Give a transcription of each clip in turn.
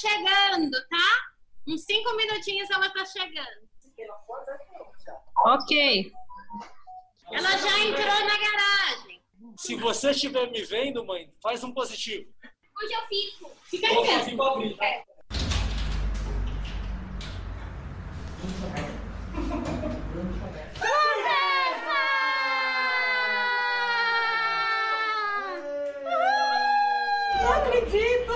chegando, tá? Uns cinco minutinhos ela tá chegando. Ok. Ela já entrou na garagem. Se você estiver me vendo, mãe, faz um positivo. Hoje eu fico. Fica aí mesmo. É. Não acredito!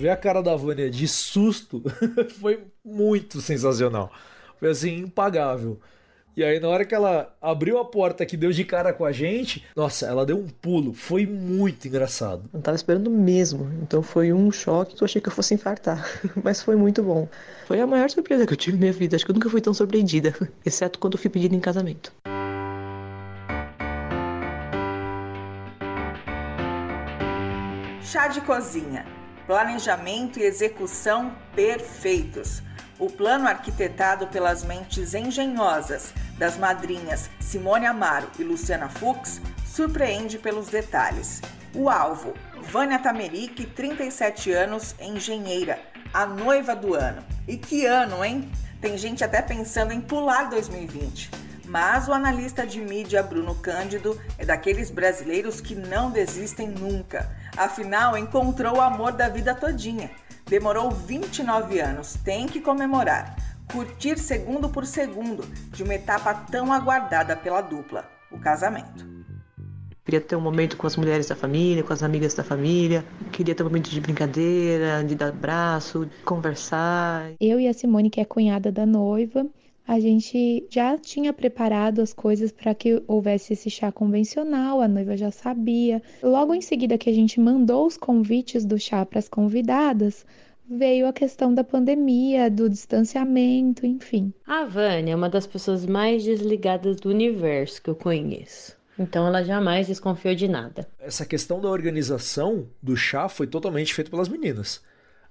Ver a cara da Vânia de susto foi muito sensacional. Foi assim, impagável. E aí, na hora que ela abriu a porta que deu de cara com a gente, nossa, ela deu um pulo. Foi muito engraçado. Não tava esperando mesmo. Então foi um choque que eu achei que eu fosse infartar. Mas foi muito bom. Foi a maior surpresa que eu tive na minha vida. Acho que eu nunca fui tão surpreendida. Exceto quando eu fui pedida em casamento. Chá de cozinha. Planejamento e execução perfeitos. O plano arquitetado pelas mentes engenhosas das madrinhas Simone Amaro e Luciana Fux surpreende pelos detalhes. O alvo, Vânia Tameric, 37 anos, engenheira, a noiva do ano. E que ano, hein? Tem gente até pensando em pular 2020. Mas o analista de mídia Bruno Cândido é daqueles brasileiros que não desistem nunca. Afinal, encontrou o amor da vida todinha. Demorou 29 anos, tem que comemorar. Curtir segundo por segundo de uma etapa tão aguardada pela dupla, o casamento. Queria ter um momento com as mulheres da família, com as amigas da família. Queria ter um momento de brincadeira, de dar abraço, de conversar. Eu e a Simone, que é cunhada da noiva, a gente já tinha preparado as coisas para que houvesse esse chá convencional, a noiva já sabia. Logo em seguida que a gente mandou os convites do chá para as convidadas, veio a questão da pandemia, do distanciamento, enfim. A Vânia é uma das pessoas mais desligadas do universo que eu conheço. Então ela jamais desconfiou de nada. Essa questão da organização do chá foi totalmente feita pelas meninas.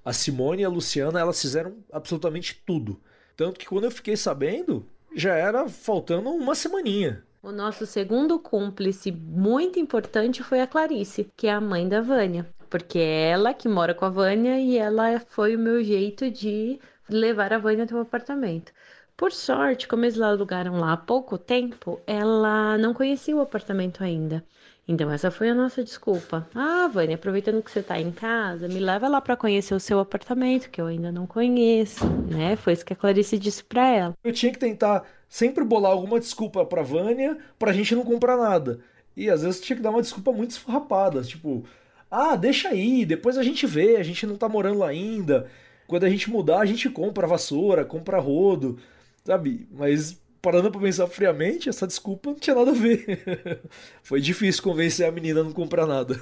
A Simone e a Luciana, elas fizeram absolutamente tudo. Tanto que quando eu fiquei sabendo, já era faltando uma semaninha. O nosso segundo cúmplice muito importante foi a Clarice, que é a mãe da Vânia. Porque é ela que mora com a Vânia e ela foi o meu jeito de levar a Vânia até o apartamento. Por sorte, como eles alugaram lá há pouco tempo, ela não conhecia o apartamento ainda. Então essa foi a nossa desculpa. Ah, Vânia, aproveitando que você tá em casa, me leva lá para conhecer o seu apartamento, que eu ainda não conheço, né? Foi isso que a Clarice disse para ela. Eu tinha que tentar sempre bolar alguma desculpa pra Vânia pra gente não comprar nada. E às vezes tinha que dar uma desculpa muito esfarrapada, tipo, ah, deixa aí, depois a gente vê, a gente não tá morando lá ainda. Quando a gente mudar, a gente compra vassoura, compra rodo, sabe? Mas parando pra pensar friamente, essa desculpa não tinha nada a ver. Foi difícil convencer a menina a não comprar nada.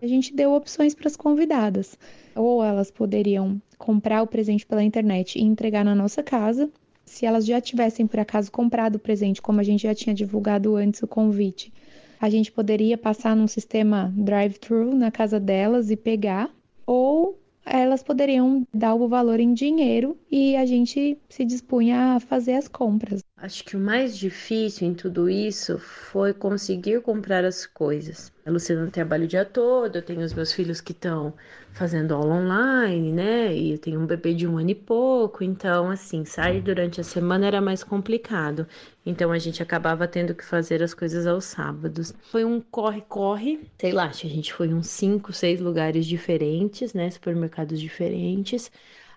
a gente deu opções para as convidadas. Ou elas poderiam comprar o presente pela internet e entregar na nossa casa. Se elas já tivessem, por acaso, comprado o presente, como a gente já tinha divulgado antes o convite, a gente poderia passar num sistema drive-thru na casa delas e pegar. Ou elas poderiam dar o valor em dinheiro e a gente se dispunha a fazer as compras. Acho que o mais difícil em tudo isso foi conseguir comprar as coisas. A Luciana trabalha o dia todo, eu tenho os meus filhos que estão fazendo aula online, né? E eu tenho um bebê de um ano e pouco, então, assim, sair durante a semana era mais complicado. Então a gente acabava tendo que fazer as coisas aos sábados. Foi um corre-corre, sei lá, a gente foi uns cinco, seis lugares diferentes, né? Supermercados diferentes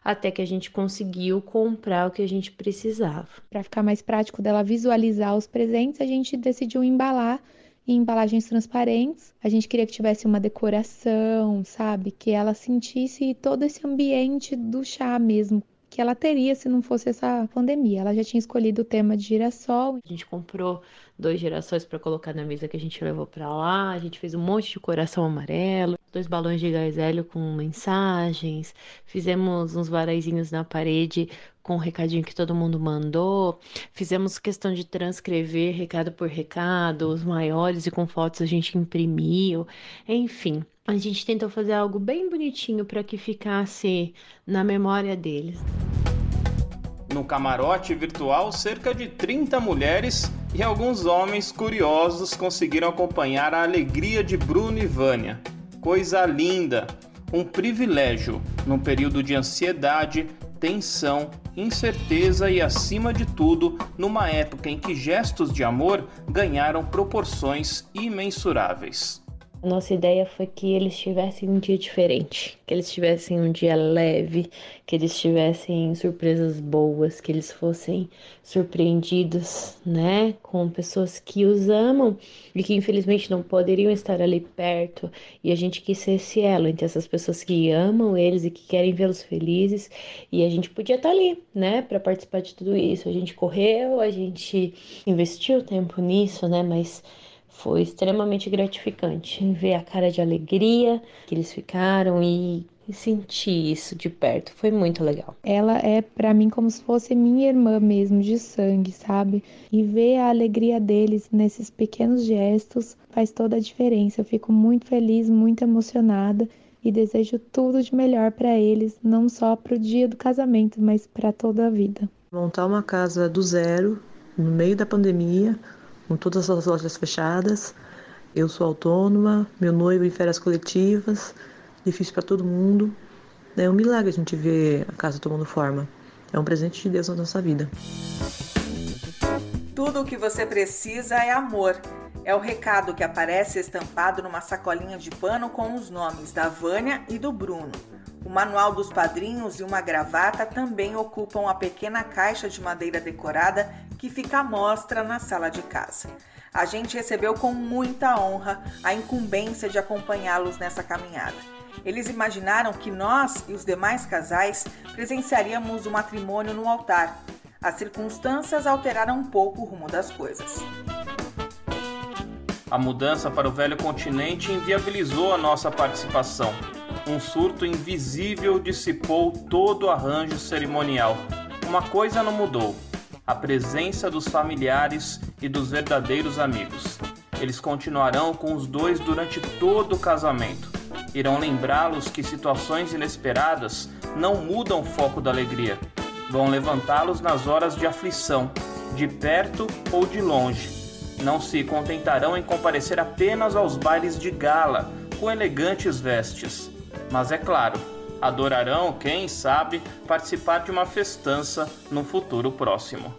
até que a gente conseguiu comprar o que a gente precisava. Para ficar mais prático dela visualizar os presentes, a gente decidiu embalar em embalagens transparentes. A gente queria que tivesse uma decoração, sabe? Que ela sentisse todo esse ambiente do chá mesmo, que ela teria se não fosse essa pandemia. Ela já tinha escolhido o tema de girassol. A gente comprou dois girassóis para colocar na mesa que a gente levou para lá. A gente fez um monte de coração amarelo, dois balões de gás hélio com mensagens. Fizemos uns varaizinhos na parede com o recadinho que todo mundo mandou. Fizemos questão de transcrever recado por recado, os maiores e com fotos a gente imprimiu. Enfim, a gente tentou fazer algo bem bonitinho para que ficasse na memória deles. No camarote virtual, cerca de 30 mulheres e alguns homens curiosos conseguiram acompanhar a alegria de Bruno e Vânia. Coisa linda! um privilégio num período de ansiedade, tensão, incerteza e, acima de tudo, numa época em que gestos de amor ganharam proporções imensuráveis. Nossa ideia foi que eles tivessem um dia diferente, que eles tivessem um dia leve, que eles tivessem surpresas boas, que eles fossem surpreendidos, né, com pessoas que os amam e que infelizmente não poderiam estar ali perto. E a gente quis ser esse elo entre essas pessoas que amam eles e que querem vê-los felizes. E a gente podia estar ali, né, para participar de tudo isso. A gente correu, a gente investiu tempo nisso, né, mas foi extremamente gratificante ver a cara de alegria que eles ficaram e sentir isso de perto. Foi muito legal. Ela é para mim como se fosse minha irmã mesmo, de sangue, sabe? E ver a alegria deles nesses pequenos gestos faz toda a diferença. Eu fico muito feliz, muito emocionada e desejo tudo de melhor para eles, não só para o dia do casamento, mas para toda a vida. Montar uma casa do zero, no meio da pandemia, com todas as lojas fechadas. Eu sou autônoma, meu noivo em férias coletivas, difícil para todo mundo. É um milagre a gente ver a casa tomando forma. É um presente de Deus na nossa vida. Tudo o que você precisa é amor. É o recado que aparece estampado numa sacolinha de pano com os nomes da Vânia e do Bruno. O manual dos padrinhos e uma gravata também ocupam a pequena caixa de madeira decorada que fica à mostra na sala de casa. A gente recebeu com muita honra a incumbência de acompanhá-los nessa caminhada. Eles imaginaram que nós e os demais casais presenciaríamos o matrimônio no altar. As circunstâncias alteraram um pouco o rumo das coisas. A mudança para o velho continente inviabilizou a nossa participação um surto invisível dissipou todo o arranjo cerimonial. Uma coisa não mudou: a presença dos familiares e dos verdadeiros amigos. Eles continuarão com os dois durante todo o casamento. Irão lembrá-los que situações inesperadas não mudam o foco da alegria. Vão levantá-los nas horas de aflição, de perto ou de longe. Não se contentarão em comparecer apenas aos bailes de gala, com elegantes vestes mas é claro, adorarão, quem sabe, participar de uma festança no futuro próximo.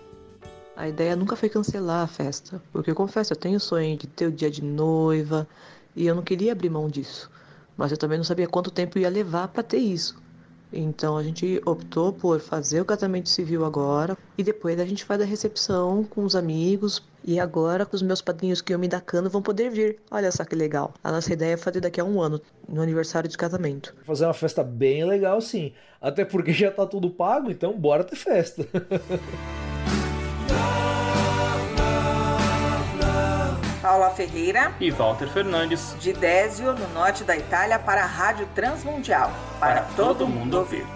A ideia nunca foi cancelar a festa, porque eu confesso, eu tenho o sonho de ter o dia de noiva e eu não queria abrir mão disso. Mas eu também não sabia quanto tempo ia levar para ter isso. Então a gente optou por fazer o casamento civil agora e depois a gente faz a recepção com os amigos. E agora os meus padrinhos que eu me da cano vão poder vir. Olha só que legal. A nossa ideia é fazer daqui a um ano, no aniversário de casamento. Fazer uma festa bem legal, sim. Até porque já tá tudo pago, então bora ter festa. Paula Ferreira e Walter Fernandes, de Désio, no norte da Itália, para a Rádio Transmundial, para, para todo, todo mundo ouvir.